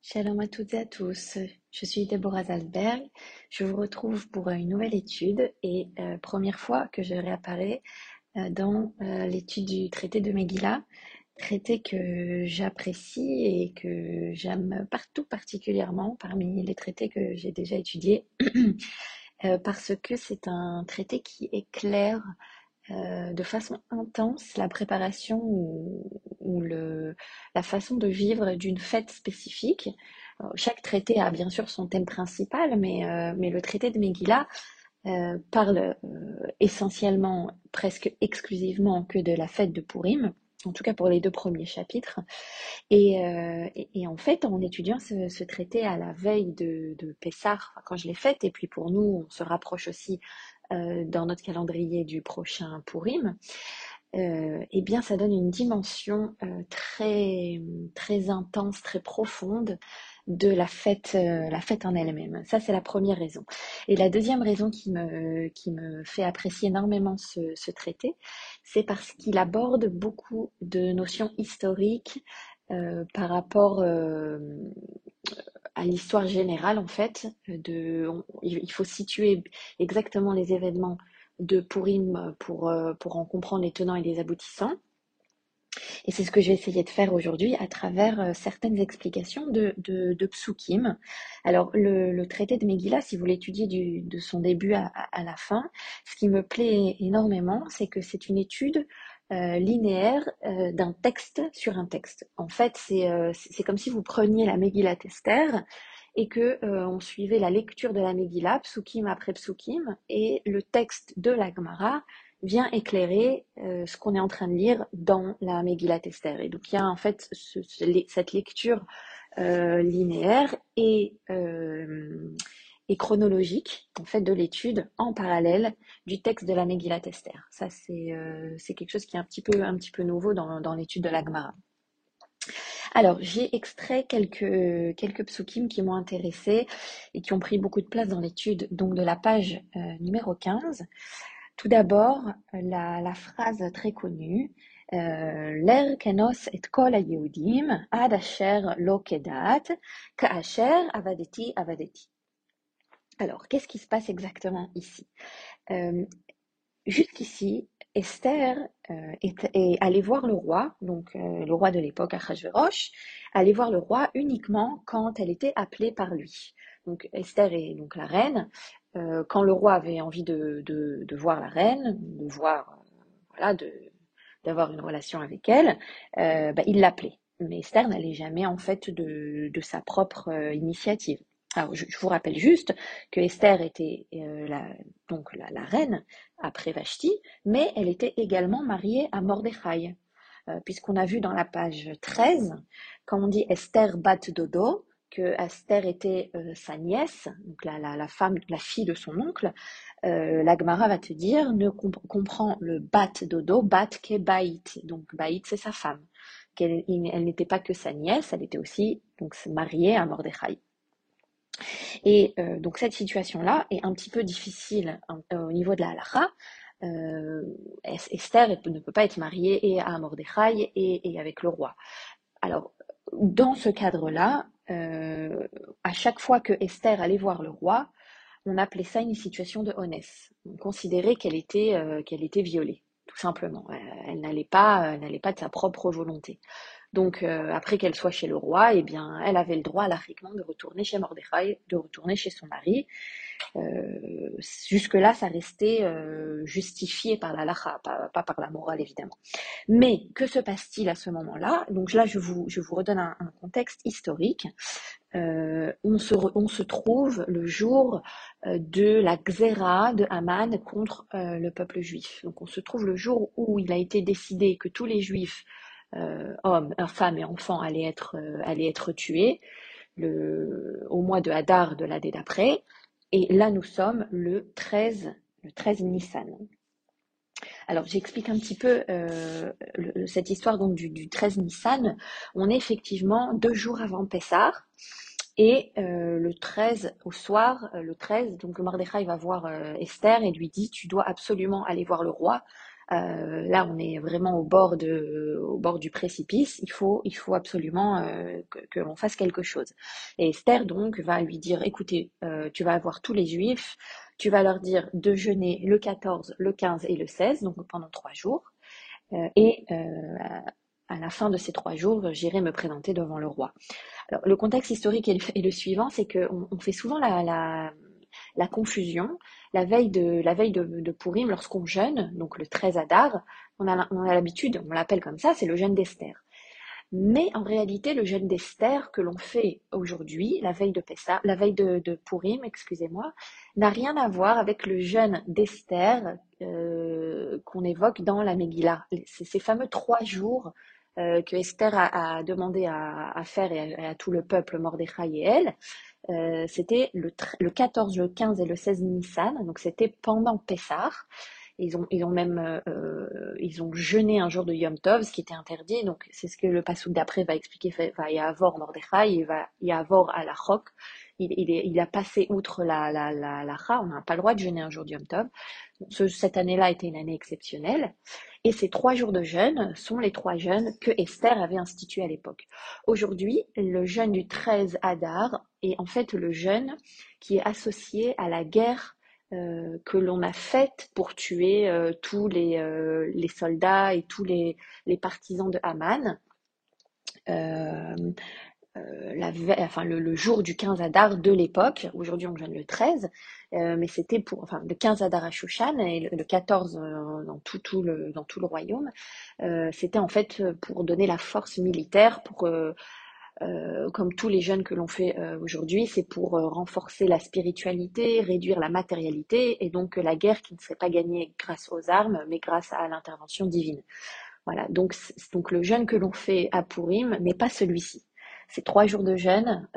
Shalom à toutes et à tous. Je suis Deborah Zalberg. Je vous retrouve pour une nouvelle étude et euh, première fois que je réapparais euh, dans euh, l'étude du traité de Megillah, traité que j'apprécie et que j'aime partout particulièrement parmi les traités que j'ai déjà étudiés parce que c'est un traité qui éclaire euh, de façon intense la préparation ou, le, la façon de vivre d'une fête spécifique. chaque traité a bien sûr son thème principal, mais, euh, mais le traité de Megillah euh, parle essentiellement, presque exclusivement que de la fête de Purim, en tout cas pour les deux premiers chapitres. Et, en fait, en étudiant ce, traité à la veille de, de Pessah, quand je l'ai fait, et puis pour nous, on se rapproche aussi euh, dans notre calendrier du prochain Purim, euh, eh bien, ça donne une dimension euh, très, très intense, très profonde de la fête, la fête en elle-même. Ça, c'est la première raison. Et la deuxième raison qui me, qui me fait apprécier énormément ce traité, c'est parce qu'il aborde beaucoup de notions historiques par rapport à l'histoire générale, en fait. Il faut situer exactement les événements de Purim pour, euh, pour en comprendre les tenants et les aboutissants. Et c'est ce que je vais essayer de faire aujourd'hui à travers euh, certaines explications de, de, Psukim. Alors, le, traité de Megillah, si vous l'étudiez de son début à, la fin, ce qui me plaît énormément, c'est que c'est une étude euh, linéaire euh, d'un texte sur un texte. En fait, c'est euh, comme si vous preniez la Megillah Esther et que on suivait la lecture de la Megillah, psukim après psukim, et le texte de la Gemara vient éclairer ce qu'on est en train de lire dans la Megillah Esther. Et donc il y a en fait cette lecture linéaire et et chronologique en fait de l'étude en parallèle du texte de la Megillat. Ça c'est euh, c'est quelque chose qui est un petit peu un petit peu nouveau dans, dans l'étude de la Gemara. Alors, j'ai extrait quelques, quelques qui m'ont intéressé et qui ont pris beaucoup de place dans l'étude, donc de la page euh, numéro 15. Tout d'abord, la, phrase très connue, euh, L'er kenos et kol ad asher lo kedat, ka asher avadeti avadeti. Alors, qu'est-ce qui se passe exactement ici? Euh, Jusqu'ici, Esther euh, est, allée voir le roi, donc euh, le roi de l'époque, Achashverosh, allait voir le roi uniquement quand elle était appelée par lui. Donc Esther est donc la reine. quand le roi avait envie de, voir la reine, de voir, voilà, d'avoir une relation avec elle, bah, il l'appelait. Mais Esther n'allait jamais en fait de sa propre initiative. Alors, je, vous rappelle juste que Esther était euh, la, donc la, reine après Vashti, mais elle était également mariée à Mordechai, euh, puisqu'on a vu dans la page 13, quand on dit Esther bat dodo, que Esther était euh, sa nièce, donc la, la, femme, la fille de son oncle, la Gemara va te dire, ne comprend le bat dodo, bat ke baït, donc baït c'est sa femme, elle, n'était pas que sa nièce, elle était aussi donc mariée à Mordechai. Et euh, donc cette situation-là est un petit peu difficile hein, euh, au niveau de la halakha. Euh, Esther ne peut pas être mariée et à Mordechai et, avec le roi. Alors, dans ce cadre-là, à chaque fois que Esther allait voir le roi, on appelait ça une situation de honnêteté. On considérait qu'elle était, qu'elle était violée, tout simplement. Elle n'allait pas de sa propre volonté. Donc euh, après qu'elle soit chez le roi, eh bien, elle avait le droit larriquement de retourner chez Mordechai, de retourner chez son mari. Euh, jusque-là, ça restait euh, justifié par la lacha, pas, par la morale évidemment. Mais que se passe-t-il à ce moment-là? Donc là, je vous, je vous redonne un, contexte historique. on, se, on se trouve le jour de la xéra de Haman contre le peuple juif. Donc on se trouve le jour où il a été décidé que tous les juifs hommes, femmes et enfants allaient être, euh, être tués le, au mois de Hadar de l'année d'après. Et là, nous sommes le 13, le 13 Nissan. Alors, j'explique un petit peu euh, cette histoire donc du, du, 13 Nissan. On est effectivement deux jours avant Pessah. Et euh, le 13 au soir, euh, le 13, donc Mordechai va voir Esther et lui dit Tu dois absolument aller voir le roi euh, là on est vraiment au bord, du précipice, il faut, absolument euh, que, l'on fasse quelque chose. Et Esther donc va lui dire, écoutez, euh, tu vas avoir tous les juifs, tu vas leur dire de jeûner le 14, le 15 et le 16, donc pendant trois jours, et à la fin de ces trois jours, j'irai me présenter devant le roi. Alors, le contexte historique est le, suivant, c'est qu'on on fait souvent la confusion. La veille de, la veille de, lorsqu'on jeûne, donc le 13 Adar, on a, l'habitude, on l'appelle comme ça, c'est le jeûne d'Esther. Mais en réalité, le jeûne d'Esther que l'on fait aujourd'hui, la veille de Pessah, la veille de, de Purim, excusez-moi, n'a rien à voir avec le jeûne d'Esther euh, qu'on évoque dans la Megillah. Ces fameux trois jours euh, que Esther a, demandé à, faire et à, tout le peuple, Mordechai et elle. Euh, c'était le, le 14, le 15 et le 16 Nissan, donc c'était pendant Pessah. Ils ont, ils ont même euh, ils ont jeûné un jour de Yom Tov, ce qui était interdit. Donc c'est ce que le passouk d'après va expliquer. Va y avoir Mordechai, il va y avoir à la. Il, a passé outre la la la On n'a pas le droit de jeûner un jour de Yom Tov. Ce, cette année-là était une année exceptionnelle. Et ces trois jours de jeûne sont les trois jeûnes que Esther avait institués à l'époque. Aujourd'hui, le jeûne du 13 Adar est en fait le jeûne qui est associé à la guerre euh, que l'on a faite pour tuer euh, tous les, euh, les, soldats et tous les, les partisans de Haman. Enfin, le, jour du 15 Adar de l'époque, aujourd'hui on jeûne le 13, mais c'était pour, enfin, le 15 Adar à Shushan et le, 14 dans, tout, tout, le, dans tout le royaume, c'était en fait pour donner la force militaire, pour euh, comme tous les jeunes que l'on fait euh, aujourd'hui, c'est pour euh, renforcer la spiritualité, réduire la matérialité, et donc la guerre qui ne serait pas gagnée grâce aux armes, mais grâce à l'intervention divine. Voilà, donc, donc le jeûne que l'on fait à Purim, mais pas celui-ci. Ces trois jours de jeûne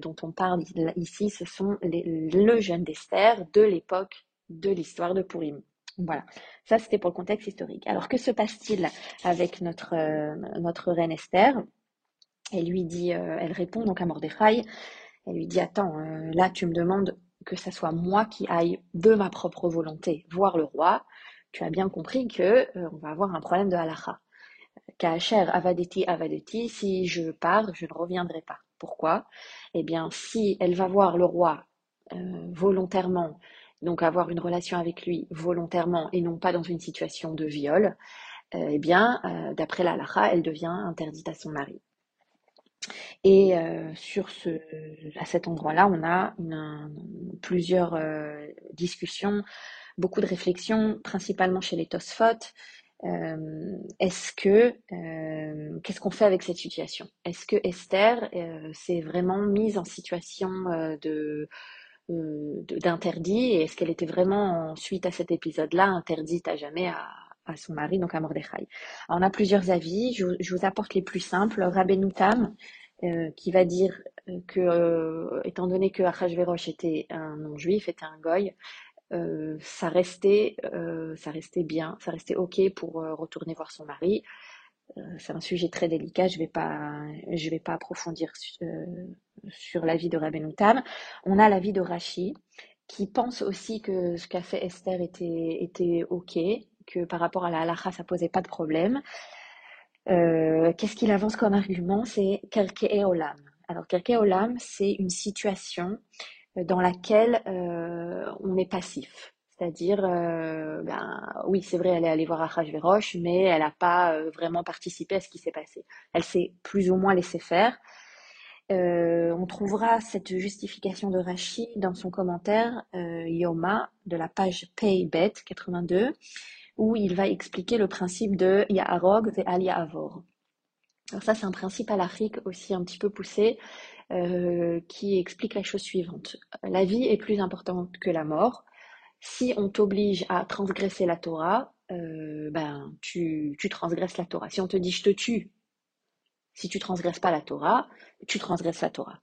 dont on parle ici, ce sont le jeûne d'Esther de l'époque de l'histoire de Purim. Voilà, ça c'était pour le contexte historique. Alors que se passe-t-il avec notre, notre reine Esther? Elle lui dit, euh, elle répond donc à Mordechai, elle lui dit Attends, euh, là tu me demandes que ce soit moi qui aille de ma propre volonté voir le roi. Tu as bien compris que euh, on va avoir un problème de halacha. Kacher avadeti avadeti, si je pars, je ne reviendrai pas. Pourquoi? Eh bien, si elle va voir le roi volontairement, donc avoir une relation avec lui volontairement et non pas dans une situation de viol, eh bien, d'après la halacha, elle devient interdite à son mari. Et euh, sur ce, à cet endroit-là, on a plusieurs euh, discussions, beaucoup de réflexions, principalement chez les Tosfot. Euh, est-ce que qu'est-ce qu'on fait avec cette situation? Est-ce que Esther s'est vraiment mise en situation de d'interdit? Et est-ce qu'elle était vraiment suite à cet épisode-là interdite à jamais à, son mari, donc à Mordechai? on a plusieurs avis, je, vous apporte les plus simples. Rabbeinu Tam, euh, qui va dire que, euh, étant donné que Achashverosh était un non-juif, était un goy, euh, ça restait, ça restait bien, ça restait ok pour retourner voir son mari. c'est un sujet très délicat, je vais pas, je vais pas approfondir sur l'avis de Rabbeinu Tam. On a l'avis de Rashi, qui pense aussi que ce qu'a fait Esther était, ok, que par rapport à la halakha, ça posait pas de problème. Euh, qu'est-ce qu'il avance comme argument? C'est Kerke Olam. Alors, Kerke Olam, c'est une situation euh, dans laquelle euh, on est passif. C'est-à-dire, ben, oui, c'est vrai, elle est allée voir Achashverosh, mais elle n'a pas vraiment participé à ce qui s'est passé. Elle s'est plus ou moins laissée faire. on trouvera cette justification de Rashi dans son commentaire Yoma de la page Paybet 82 où il va expliquer le principe de Ya'arog et Al. Alors ça, c'est un principe halachique aussi un petit peu poussé euh, qui explique la chose suivante. La vie est plus importante que la mort. Si on t'oblige à transgresser la Torah, euh, ben tu, transgresses la Torah. Si on te dit je te tue, si tu transgresses pas la Torah, tu transgresses la Torah.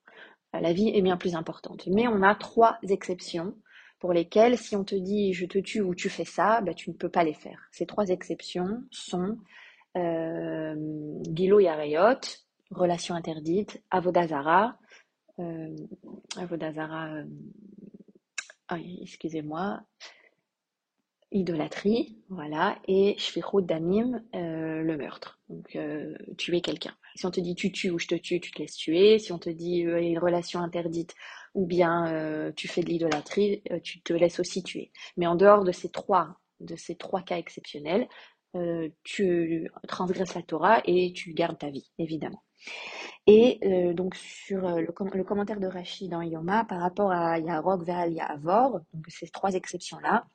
La vie est bien plus importante. Mais on a trois exceptions pour lesquels, si on te dit je te tue ou tu fais ça, bah, tu ne peux pas les faire. Ces trois exceptions sont euh, Gilo Yareyot, relation interdite, Avodazara, euh, Avodazara, euh, ah, excusez-moi, idolâtrie, voilà, et shfichut damim, le meurtre, donc tuer quelqu'un. Si on te dit tu tues ou je te tue, tu te laisses tuer. Si on te dit euh, une relation interdite ou bien tu fais de l'idolâtrie, tu te laisses aussi tuer. Mais en dehors de ces trois, de ces trois cas exceptionnels, euh, tu transgresses la Torah et tu gardes ta vie, évidemment. Et euh, donc sur euh, le, com- le commentaire de Rashi dans Yoma par rapport à Yarok, Ve'al, Ya'avor, donc ces trois exceptions-là,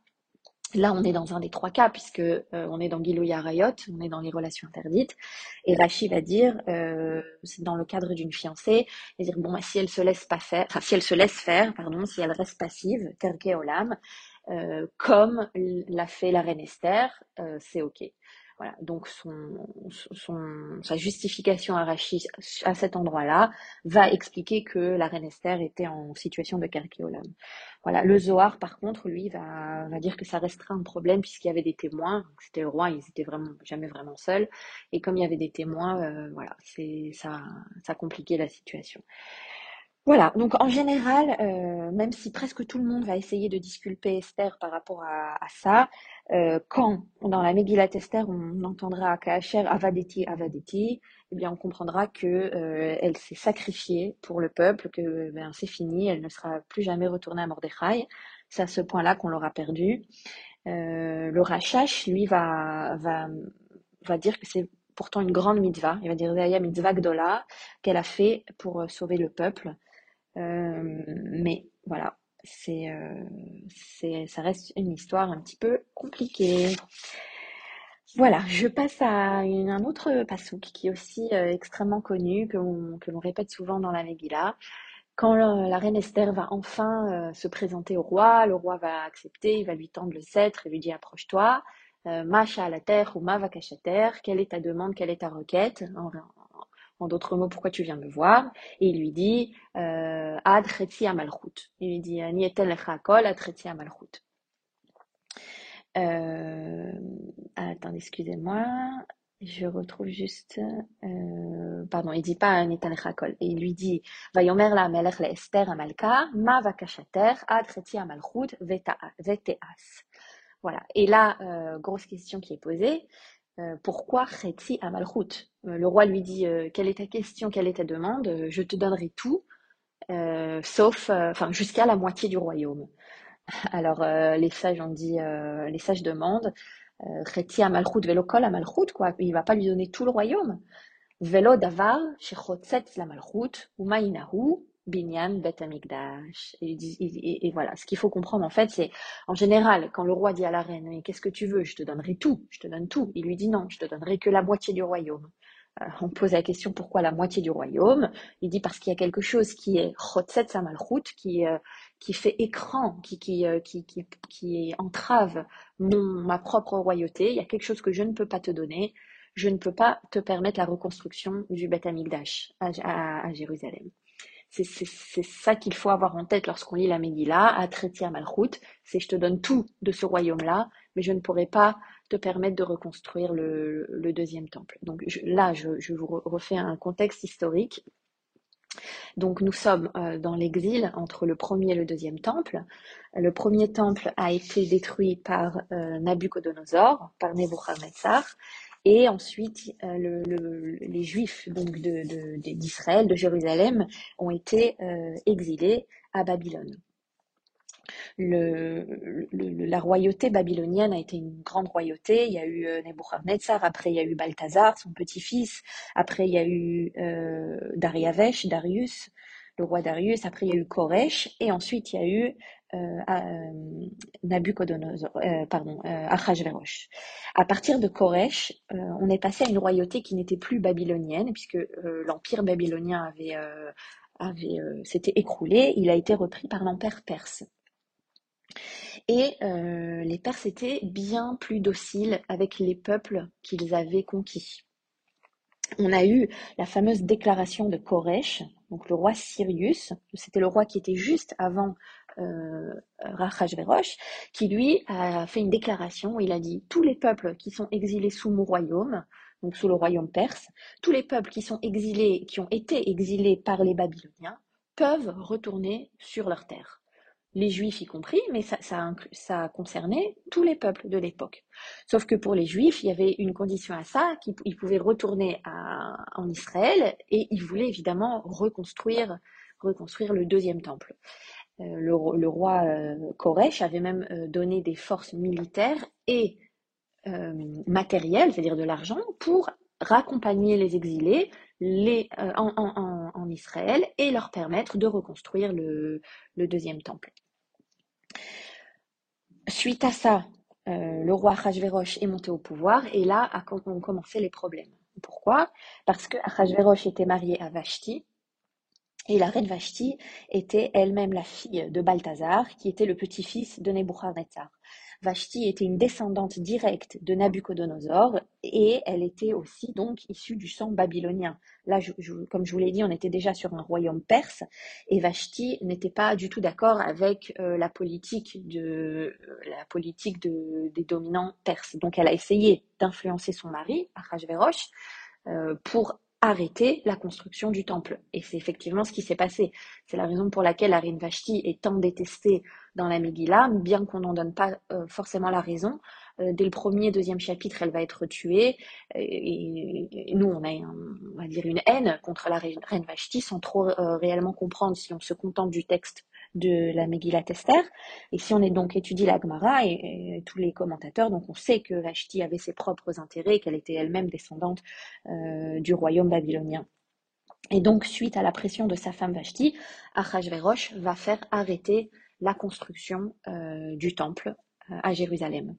Là, on est dans un des trois cas, puisque euh, on est dans Gilou Arayot, on est dans les relations interdites. Et Rashi va dire, euh, c'est dans le cadre d'une fiancée, et dire bon, bah, si elle se laisse pas faire, enfin si elle se laisse faire, pardon, si elle reste passive, terke olam, euh, comme l'a fait la reine Esther, euh, c'est ok. Voilà. Donc son, son, sa justification à Rashi à cet endroit-là va expliquer que la reine Esther était en situation de terke olam. Le Zohar, par contre, lui, va, dire que ça restera un problème puisqu'il y avait des témoins. C'était le roi, ils étaient vraiment jamais vraiment seuls. Et comme il y avait des témoins, euh, voilà, ça, ça compliquait la situation. Voilà, donc en général, euh, même si presque tout le monde va essayer de disculper Esther par rapport à, ça, euh, quand dans la Megillat Esther on entendra Kacher Avadeti Avadeti, eh bien on comprendra que euh, s'est sacrifiée pour le peuple, que ben, c'est fini, elle ne sera plus jamais retournée à Mordechai. C'est à ce point-là qu'on l'aura perdue. Le Rachash, lui, va, va, dire que c'est pourtant une grande mitzvah. Il va dire Zaya mitzvah gdola qu'elle a fait pour sauver le peuple. Euh, mais voilà, c'est, euh, c'est, ça reste une histoire un petit peu compliquée. Voilà, je passe à un autre passouk qui est aussi euh, extrêmement connu, que l'on, répète souvent dans la Megillah. Quand la, reine Esther va enfin se présenter au roi, le roi va accepter, il va lui tendre le sceptre et lui dit approche-toi, Macha à la terre ou Ma terre, quelle est ta demande, quelle est ta requête? En d'autres mots, pourquoi tu viens me voir? Et il lui dit euh, Ad chetzi amalchut. Il lui dit Nietel chakol ad chetzi amalchut. Euh, attendez, excusez-moi. Je retrouve juste. Euh, pardon, il dit pas Nitan Chakol. Et il lui dit Vayomer la melech le Esther amalka, ma vakashater, ad chetzi amalchut veteas. Voilà. Et là, euh, grosse question qui est posée. Euh, pourquoi chetzi amalchut euh, Le roi lui dit euh, Quelle est ta question Quelle est ta demande? Je te donnerai tout, sauf, enfin, jusqu'à la moitié du royaume. Alors, les sages ont dit, les sages demandent, Chetzi amalchut velo kol amalchut, quoi. Il va pas lui donner tout le royaume. Velo davar shechotzetz la malchut umainahu binyan bet amigdash. Et, voilà, ce qu'il faut comprendre en fait, c'est en général quand le roi dit à la reine, mais qu'est-ce que tu veux? Je te donnerai tout, je te donne tout. Il lui dit non, je te donnerai que la moitié du royaume. Euh, on pose la question pourquoi la moitié du royaume? Il dit parce qu'il y a quelque chose qui est chotzetz la malchut, qui euh, qui fait écran, qui qui, euh, qui qui qui entrave mon ma propre royauté. Il y a quelque chose que je ne peux pas te donner je ne peux pas te permettre la reconstruction du Beth Amikdash à, à- à Jérusalem. C'est ça qu'il faut avoir en tête lorsqu'on lit la Megillah, à Tretia Malchut, c'est je te donne tout de ce royaume-là, mais je ne pourrai pas te permettre de reconstruire le, deuxième temple. Donc là, je, vous re- refais un contexte historique. Donc nous sommes euh, dans l'exil entre le premier et le deuxième temple. Le premier temple a été détruit par euh, Nabucodonosor, par Nebuchadnezzar, et ensuite euh, le- le- les Juifs donc d'Israël, de, Jérusalem, ont été euh, exilés à Babylone. La royauté babylonienne a été une grande royauté. Il y a eu euh, Nebuchadnezzar, après il y a eu Balthazar, son petit-fils, après il y a eu Dariavesh, Darius, le roi Darius, après il y a eu Koresh, et ensuite il y a eu euh, euh, Nabucodonosor, euh, pardon, euh. À partir de Koresh, on est passé à une royauté qui n'était plus babylonienne, puisque l'empire babylonien s'était écroulé. Il a été repris par l'empire perse. Et les Perses étaient bien plus dociles avec les peuples qu'ils avaient conquis. On a eu la fameuse déclaration de Koresh, donc le roi Sirius, c'était le roi qui était juste avant euh, qui lui a fait une déclaration où il a dit tous les peuples qui sont exilés sous mon royaume, donc sous le royaume perse, tous les peuples qui sont exilés, qui ont été exilés par les Babyloniens, peuvent retourner sur leur terre. Les Juifs y compris, mais ça, concernait tous les peuples de l'époque. Sauf que pour les Juifs, il y avait une condition à ça, qu'ils pouvaient retourner en Israël et ils voulaient évidemment reconstruire, le deuxième temple. Euh, le, le, roi euh, Koresh avait même euh, donné des forces militaires et euh, matérielles, c'est-à-dire de l'argent, pour raccompagner les exilés euh, en, Israël et leur permettre de reconstruire le, le deuxième temple. Suite à ça, euh, le roi Achashverosh est monté au pouvoir et là ont commencé les problèmes. Pourquoi? Parce que Achashverosh était marié à Vashti et la reine Vashti était elle-même la fille de Balthazar, qui était le petit-fils de Nebuchadnezzar. Vashti était une descendante directe de Nabucodonosor et elle était aussi donc issue du sang babylonien. Là, comme je vous l'ai dit, on était déjà sur un royaume perse et Vashti n'était pas du tout d'accord avec euh, la politique, de, la politique de, des dominants perses. Donc elle a essayé d'influencer son mari, Achashverosh, euh, pour arrêter la construction du temple. Et c'est effectivement ce qui s'est passé. C'est la raison pour laquelle la reine Vashti est tant détestée dans la Megillah, bien qu'on n'en donne pas euh, forcément la raison. Euh, dès le premier, deuxième chapitre, elle va être tuée. Et, nous, on a, dire, une haine contre la reine, Vashti sans trop euh, réellement comprendre si on se contente du texte de la Megillah Esther. Et si on est donc étudie la Gemara et, tous les commentateurs, donc on sait que Vashti avait ses propres intérêts, qu'elle était elle-même descendante euh, du royaume babylonien. Et donc, suite à la pression de sa femme Vashti, Achashverosh va faire arrêter la construction euh, du temple euh, à Jérusalem.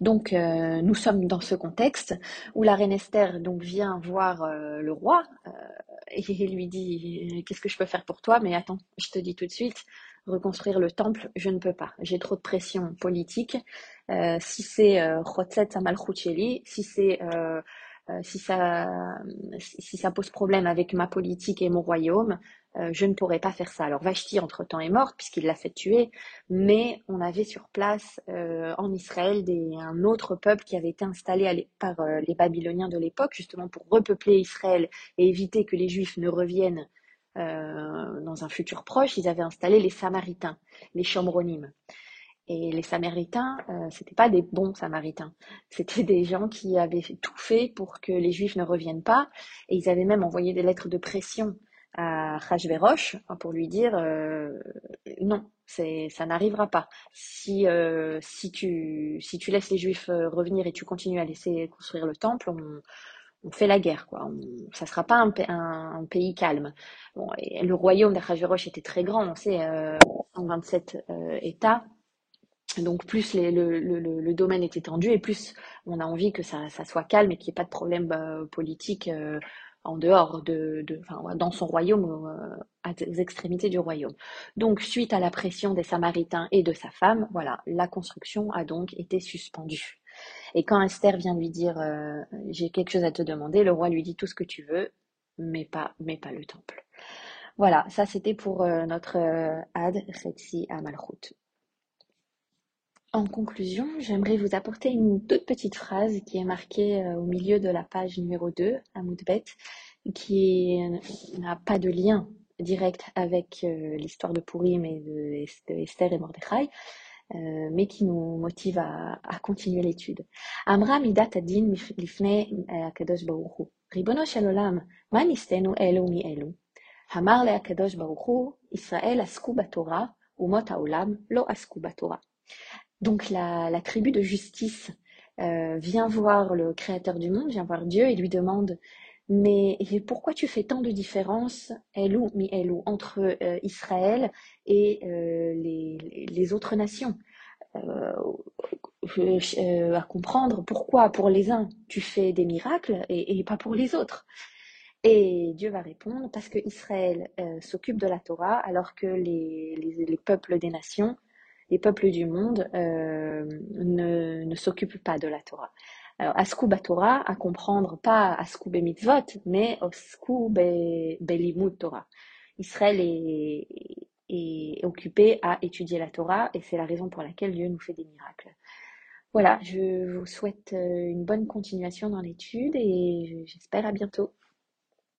Donc nous sommes dans ce contexte où la reine Esther donc vient voir le roi et lui dit qu'est-ce que je peux faire pour toi? Mais attends je te dis tout de suite reconstruire le temple je ne peux pas. J'ai trop de pression politique. Si c'est euh, si c'est euh, si, ça, si ça pose problème avec ma politique et mon royaume, euh, je ne pourrais pas faire ça. Alors Vashti, entre-temps, est morte puisqu'il l'a fait tuer, mais on avait sur place euh, en Israël un autre peuple qui avait été installé par les Babyloniens de l'époque, justement pour repeupler Israël et éviter que les Juifs ne reviennent dans un futur proche. Ils avaient installé les Samaritains, les Chomronymes. Et les Samaritains, euh, c'était pas des bons Samaritains. C'était des gens qui avaient tout fait pour que les Juifs ne reviennent pas. Et ils avaient même envoyé des lettres de pression à Hachverosh pour lui dire euh, non, c'est ça n'arrivera pas. Si euh, si tu si tu laisses les Juifs euh, revenir et tu continues à laisser construire le temple, on, fait la guerre, quoi. On, ça sera pas un, pays calme. Bon, le royaume d'Achashverosh était très grand, on sait, euh, 127 euh, États. Donc plus le, domaine est étendu et plus on a envie que ça, ça soit calme et qu'il n'y ait pas de problème euh, politique en dehors de, enfin, dans son royaume, euh, aux extrémités du royaume. Donc suite à la pression des Samaritains et de sa femme, voilà, la construction a donc été suspendue. Et quand Esther vient lui dire euh, j'ai quelque chose à te demander, le roi lui dit tout ce que tu veux, mais pas, mais pas le temple. Voilà, ça c'était pour euh, notre Ad Retsi à Malchut. En conclusion, j'aimerais vous apporter une toute petite phrase qui est marquée euh, au milieu de la page numéro 2, à Moudbet, qui n'a pas de lien direct avec euh, l'histoire de Purim et de, Esther et Mordechai, euh, mais qui nous motive à, à continuer l'étude. Amra midat adin lifne akadosh baruchu. Ribono shel olam, ma nistenu elu mi elu? Hamar le akadosh baruchu, Israël asku batora, umot haolam lo asku batora. Donc la, tribu de justice euh, vient voir le créateur du monde, vient voir Dieu et lui demande mais pourquoi tu fais tant de différence, Elou, mi Elou, entre euh, Israël et euh, les, autres nations? À comprendre pourquoi pour les uns tu fais des miracles et, pas pour les autres. Et Dieu va répondre parce que Israël s'occupe de la Torah alors que les peuples des nations les peuples du monde euh, ne, ne s'occupent pas de la Torah. Alors, Torah, à comprendre pas Asku Mitzvot, mais Asku Belimut Torah. Israël est, est occupé à étudier la Torah et c'est la raison pour laquelle Dieu nous fait des miracles. Voilà, je vous souhaite euh, une bonne continuation dans l'étude et j'espère à bientôt.